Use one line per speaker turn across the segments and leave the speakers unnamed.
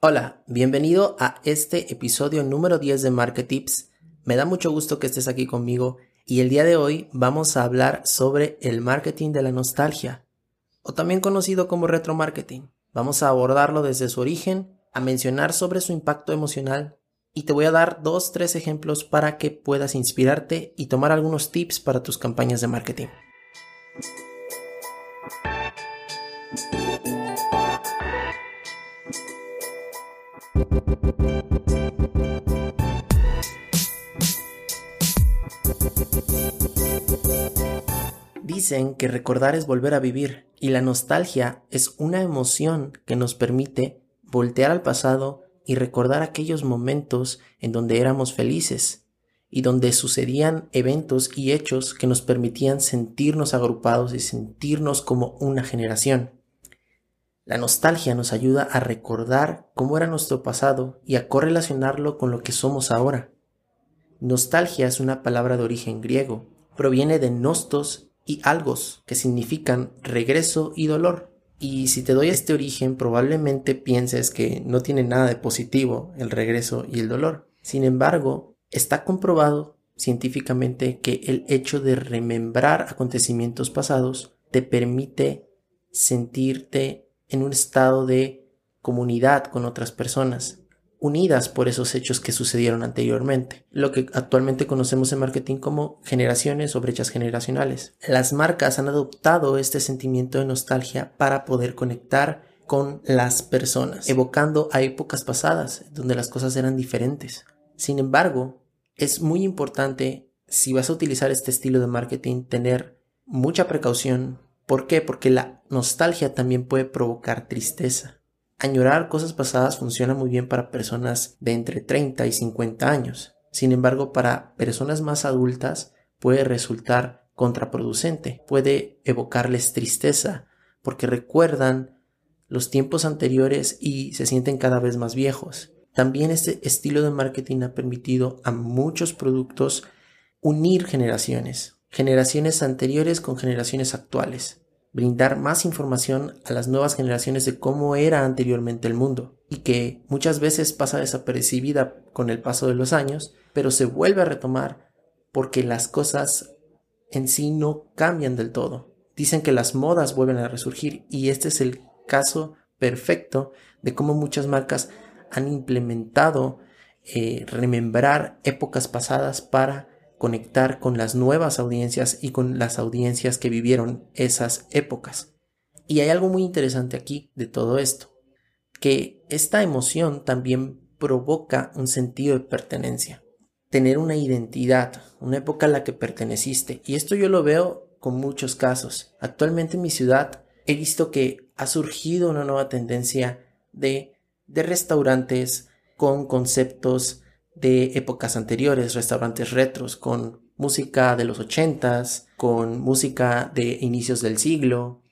Hola, bienvenido a este episodio número 10 de Market Tips. Me da mucho gusto que estés aquí conmigo y el día de hoy vamos a hablar sobre el marketing de la nostalgia, o también conocido como retromarketing. Vamos a abordarlo desde su origen, a mencionar sobre su impacto emocional y te voy a dar dos, tres ejemplos para que puedas inspirarte y tomar algunos tips para tus campañas de marketing. Dicen que recordar es volver a vivir y la nostalgia es una emoción que nos permite voltear al pasado y recordar aquellos momentos en donde éramos felices y donde sucedían eventos y hechos que nos permitían sentirnos agrupados y sentirnos como una generación. La nostalgia nos ayuda a recordar cómo era nuestro pasado y a correlacionarlo con lo que somos ahora. Nostalgia es una palabra de origen griego. Proviene de nostos y algos, que significan regreso y dolor. Y si te doy este origen, probablemente pienses que no tiene nada de positivo el regreso y el dolor. Sin embargo, está comprobado científicamente que el hecho de remembrar acontecimientos pasados te permite sentirte en un estado de comunidad con otras personas, unidas por esos hechos que sucedieron anteriormente, lo que actualmente conocemos en marketing como generaciones o brechas generacionales. Las marcas han adoptado este sentimiento de nostalgia para poder conectar con las personas, evocando a épocas pasadas donde las cosas eran diferentes. Sin embargo, es muy importante si vas a utilizar este estilo de marketing tener mucha precaución ¿Por qué? Porque la nostalgia también puede provocar tristeza. Añorar cosas pasadas funciona muy bien para personas de entre 30 y 50 años. Sin embargo, para personas más adultas puede resultar contraproducente, puede evocarles tristeza, porque recuerdan los tiempos anteriores y se sienten cada vez más viejos. También este estilo de marketing ha permitido a muchos productos unir generaciones, generaciones anteriores con generaciones actuales, brindar más información a las nuevas generaciones de cómo era anteriormente el mundo y que muchas veces pasa desapercibida con el paso de los años, pero se vuelve a retomar porque las cosas en sí no cambian del todo. Dicen que las modas vuelven a resurgir y este es el caso perfecto de cómo muchas marcas han implementado eh, remembrar épocas pasadas para conectar con las nuevas audiencias y con las audiencias que vivieron esas épocas. Y hay algo muy interesante aquí de todo esto, que esta emoción también provoca un sentido de pertenencia, tener una identidad, una época a la que perteneciste. Y esto yo lo veo con muchos casos. Actualmente en mi ciudad he visto que ha surgido una nueva tendencia de, de restaurantes con conceptos de épocas anteriores, restaurantes retros con música de los ochentas, con música de inicios del siglo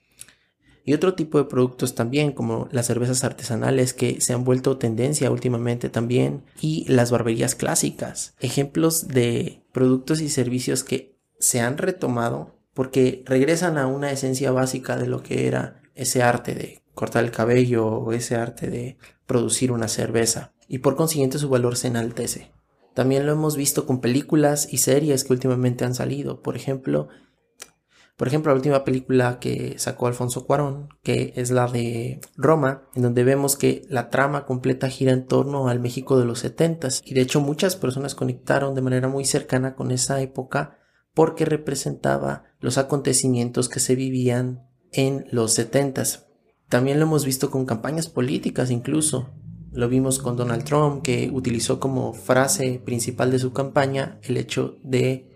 y otro tipo de productos también como las cervezas artesanales que se han vuelto tendencia últimamente también y las barberías clásicas. Ejemplos de productos y servicios que se han retomado porque regresan a una esencia básica de lo que era ese arte de cortar el cabello o ese arte de producir una cerveza y por consiguiente su valor se enaltece. También lo hemos visto con películas y series que últimamente han salido. Por ejemplo, por ejemplo, la última película que sacó Alfonso Cuarón, que es la de Roma, en donde vemos que la trama completa gira en torno al México de los 70 y de hecho muchas personas conectaron de manera muy cercana con esa época porque representaba los acontecimientos que se vivían en los 70 También lo hemos visto con campañas políticas incluso. Lo vimos con Donald Trump, que utilizó como frase principal de su campaña el hecho de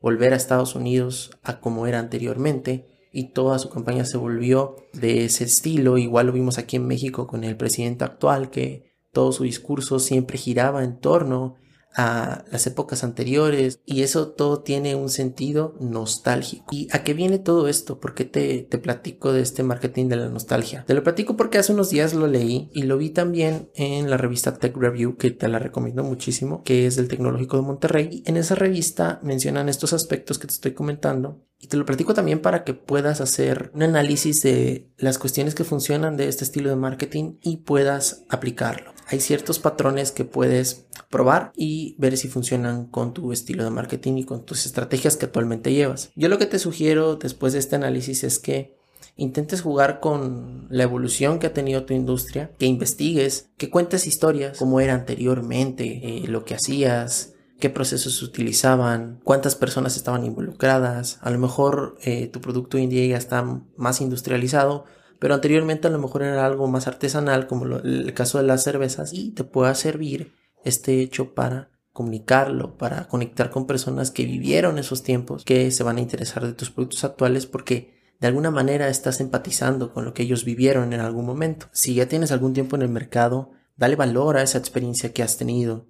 volver a Estados Unidos a como era anteriormente y toda su campaña se volvió de ese estilo. Igual lo vimos aquí en México con el presidente actual, que todo su discurso siempre giraba en torno a las épocas anteriores y eso todo tiene un sentido nostálgico. ¿Y a qué viene todo esto? ¿Por qué te, te platico de este marketing de la nostalgia? Te lo platico porque hace unos días lo leí y lo vi también en la revista Tech Review que te la recomiendo muchísimo, que es del Tecnológico de Monterrey. En esa revista mencionan estos aspectos que te estoy comentando y te lo platico también para que puedas hacer un análisis de las cuestiones que funcionan de este estilo de marketing y puedas aplicarlo. hay ciertos patrones que puedes probar y ver si funcionan con tu estilo de marketing y con tus estrategias que actualmente llevas. Yo lo que te sugiero después de este análisis es que intentes jugar con la evolución que ha tenido tu industria, que investigues, que cuentes historias, cómo era anteriormente, eh, lo que hacías, qué procesos utilizaban, cuántas personas estaban involucradas. A lo mejor eh, tu producto hoy en día ya está más industrializado, pero anteriormente a lo mejor era algo más artesanal, como el caso de las cervezas, y te pueda servir este hecho para comunicarlo, para conectar con personas que vivieron esos tiempos, que se van a interesar de tus productos actuales porque de alguna manera estás empatizando con lo que ellos vivieron en algún momento. Si ya tienes algún tiempo en el mercado, dale valor a esa experiencia que has tenido.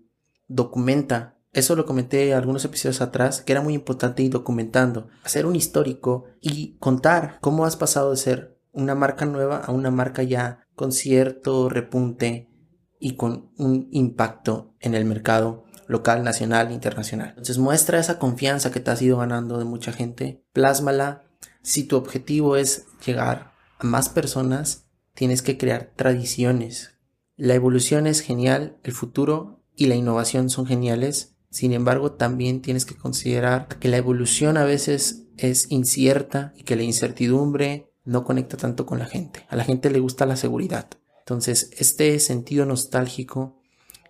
Documenta. Eso lo comenté algunos episodios atrás, que era muy importante ir documentando. Hacer un histórico y contar cómo has pasado de ser una marca nueva a una marca ya con cierto repunte y con un impacto en el mercado local, nacional, internacional. Entonces muestra esa confianza que te has ido ganando de mucha gente, plásmala. Si tu objetivo es llegar a más personas, tienes que crear tradiciones. La evolución es genial, el futuro y la innovación son geniales. Sin embargo, también tienes que considerar que la evolución a veces es incierta y que la incertidumbre no conecta tanto con la gente. A la gente le gusta la seguridad. Entonces, este sentido nostálgico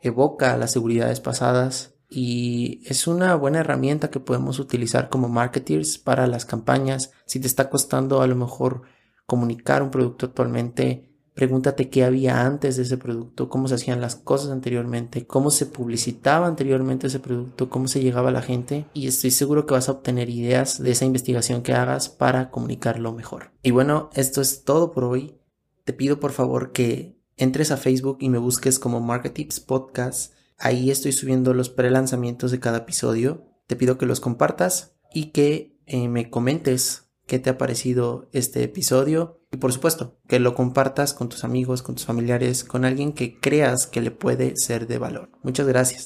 evoca las seguridades pasadas y es una buena herramienta que podemos utilizar como marketers para las campañas. Si te está costando a lo mejor comunicar un producto actualmente, pregúntate qué había antes de ese producto, cómo se hacían las cosas anteriormente, cómo se publicitaba anteriormente ese producto, cómo se llegaba a la gente y estoy seguro que vas a obtener ideas de esa investigación que hagas para comunicarlo mejor. Y bueno, esto es todo por hoy. Te pido por favor que entres a Facebook y me busques como Marketips Podcast. Ahí estoy subiendo los pre-lanzamientos de cada episodio. Te pido que los compartas y que eh, me comentes qué te ha parecido este episodio y por supuesto que lo compartas con tus amigos, con tus familiares, con alguien que creas que le puede ser de valor. Muchas gracias.